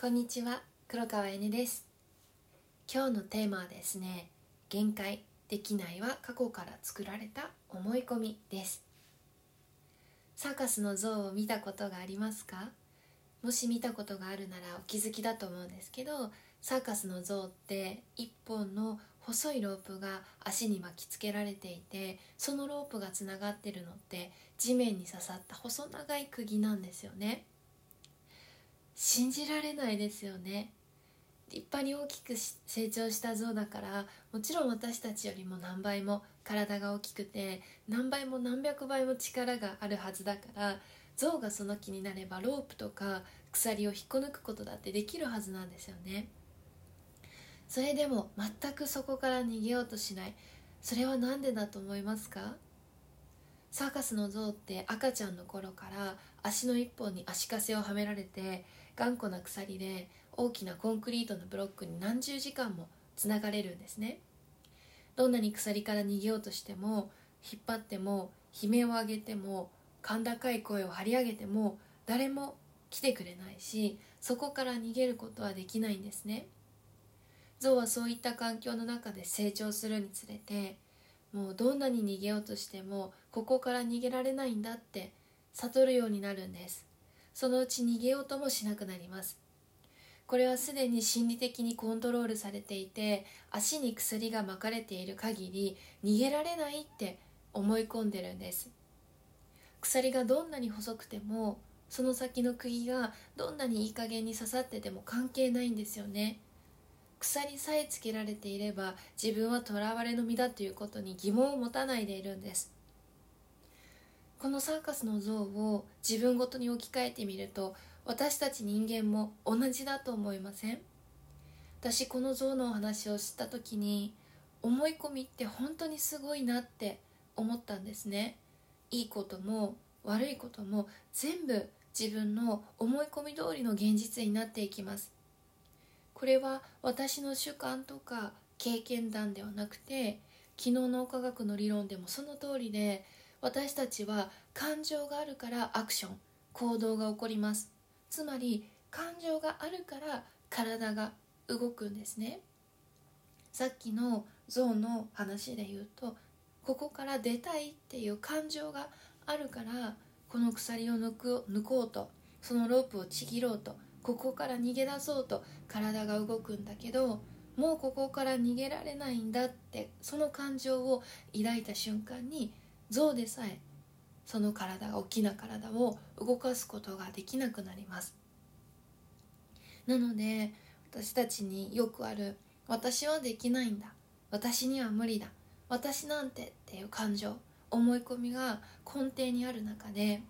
こんにちは黒川えねです。今日のテーマはですね限界できないは過去から作られた思い込みです。サーカスの像を見たことがありますか？もし見たことがあるならお気づきだと思うんですけどサーカスの像って一本の細いロープが足に巻きつけられていてそのロープがつながってるのって地面に刺さった細長い釘なんですよね。信じられないですよね。立派に大きく成長した象だからもちろん私たちよりも何倍も体が大きくて何倍も何百倍も力があるはずだから象がその気になればロープとか鎖を引っこ抜くことだってできるはずなんですよね。それでも全くそこから逃げようとしない。それは何でだと思いますか？サーカスの象って赤ちゃんの頃から足の一本に足かせをはめられて頑固な鎖で大きなコンクリートのブロックに何十時間もつながれるんですね。どんなに鎖から逃げようとしても引っ張っても悲鳴を上げても甲高い声を張り上げても誰も来てくれないしそこから逃げることはできないんですね。象はそういった環境の中で成長するにつれてもうどんなに逃げようとしてもここから逃げられないんだって悟るようになるんです。そのうち逃げようともしなくなります。これはすでに心理的にコントロールされていて足に薬が巻かれている限り逃げられないって思い込んでるんです。鎖がどんなに細くてもその先の釘がどんなにいい加減に刺さってても関係ないんですよね。鎖さえつけられていれば自分は囚われの身だということに疑問を持たないでいるんです。このサーカスの像を自分ごとに置き換えてみると私たち人間も同じだと思いません？私この像のお話を知った時に思い込みって本当にすごいなって思ったんですね。いいことも悪いことも全部自分の思い込み通りの現実になっていきます。これは私の主観とか経験談ではなくて昨日脳科学の理論でもその通りで私たちは感情があるからアクション行動が起こります。つまり感情があるから体が動くんですね。さっきの象の話で言うとここから出たいっていう感情があるからこの鎖を抜く抜こうとそのロープをちぎろうとここから逃げ出そうと体が動くんだけどもうここから逃げられないんだってその感情を抱いた瞬間に象でさえその体が大きな体を動かすことができなくなります。なので私たちによくある「私はできないんだ」「私には無理だ」「私なんて」っていう感情思い込みが根底にある中で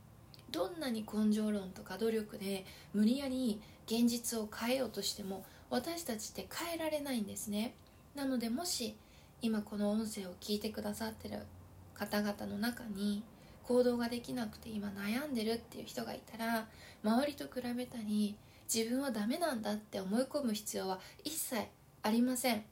どんなに根性論とか努力で無理やり現実を変えようとしても私たちって変えられないんですね。なのでもし今この音声を聞いてくださってる方々の中に行動ができなくて今悩んでるっていう人がいたら周りと比べたり自分はダメなんだって思い込む必要は一切ありません。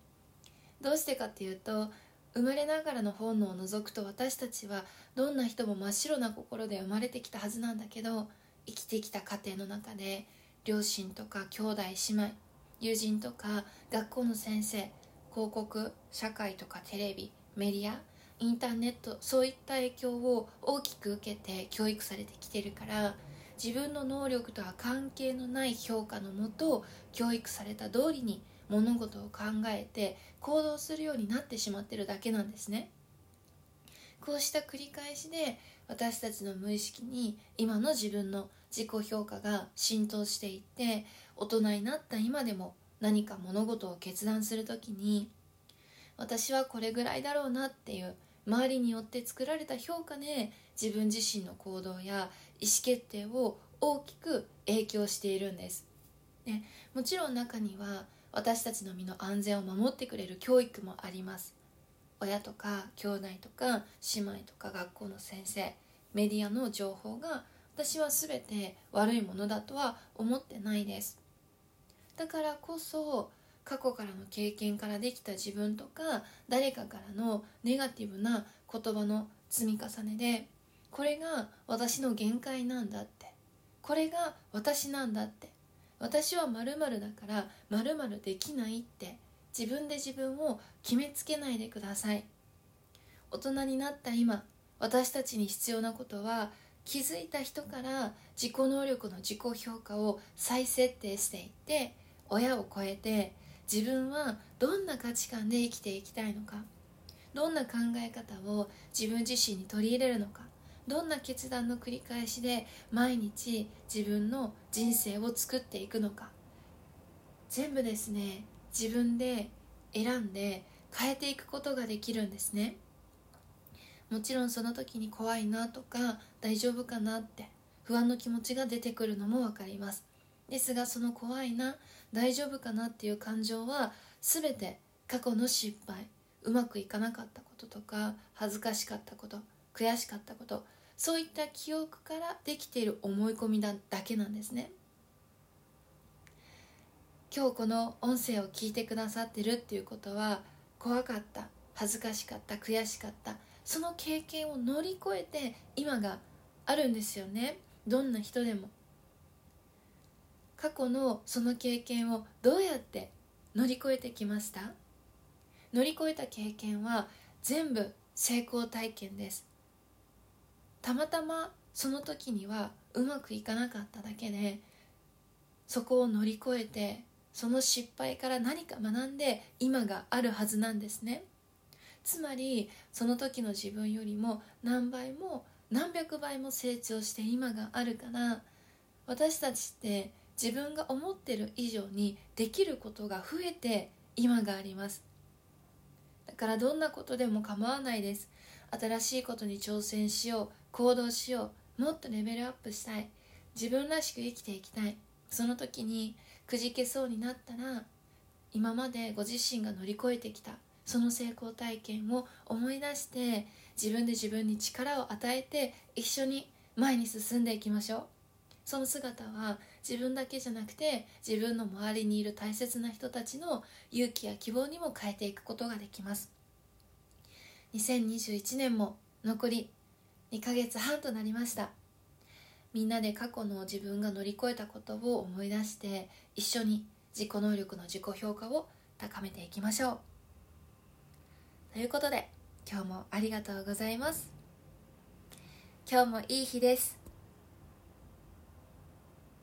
どうしてかっていうと生まれながらの本能を除くと私たちはどんな人も真っ白な心で生まれてきたはずなんだけど生きてきた家庭の中で両親とか兄弟姉妹友人とか学校の先生広告社会とかテレビメディアインターネットそういった影響を大きく受けて教育されてきてるから自分の能力とは関係のない評価のもと教育された通りに物事を考えて行動するようになってしまってるだけなんですね。こうした繰り返しで私たちの無意識に今の自分の自己評価が浸透していって大人になった今でも何か物事を決断する時に私はこれぐらいだろうなっていう周りによって作られた評価で自分自身の行動や意思決定を大きく影響しているんです、ね、もちろん中には私たちの身の安全を守ってくれる教育もあります。親とか兄弟とか姉妹とか学校の先生メディアの情報が私は全て悪いものだとは思ってないです。だからこそ過去からの経験からできた自分とか誰かからのネガティブな言葉の積み重ねでこれが私の限界なんだって。これが私なんだって。私はまるだからまるできないって。自分で自分を決めつけないでください。大人になった今私たちに必要なことは気づいた人から自己能力の自己評価を再設定していって親を超えて自分はどんな価値観で生きていきたいのか？どんな考え方を自分自身に取り入れるのか？どんな決断の繰り返しで毎日自分の人生を作っていくのか？全部ですね自分で選んで変えていくことができるんですね。もちろんその時に怖いなとか大丈夫かなって不安の気持ちが出てくるのも分かります。ですがその怖いな大丈夫かなっていう感情は全て過去の失敗うまくいかなかったこととか恥ずかしかったこと悔しかったことそういった記憶からできている思い込みだだけなんですね。今日この音声を聞いてくださってるっていうことは怖かった恥ずかしかった悔しかったその経験を乗り越えて今があるんですよね。どんな人でも。過去のその経験をどうやって乗り越えてきました？乗り越えた経験は全部成功体験です。たまたまその時にはうまくいかなかっただけでそこを乗り越えてその失敗から何か学んで今があるはずなんですね。つまりその時の自分よりも何倍も何百倍も成長して今があるから私たちって自分が思ってる以上にできることが増えて今があります。だからどんなことでも構わないです。新しいことに挑戦しよう。行動しよう。もっとレベルアップしたい。自分らしく生きていきたい。その時にくじけそうになったら今までご自身が乗り越えてきたその成功体験を思い出して自分で自分に力を与えて一緒に前に進んでいきましょう。その姿は自分だけじゃなくて自分の周りにいる大切な人たちの勇気や希望にも変えていくことができます。2021年も残り2ヶ月半となりました。みんなで過去の自分が乗り越えたことを思い出して一緒に自己能力の自己評価を高めていきましょう。ということで今日もありがとうございます。今日もいい日です。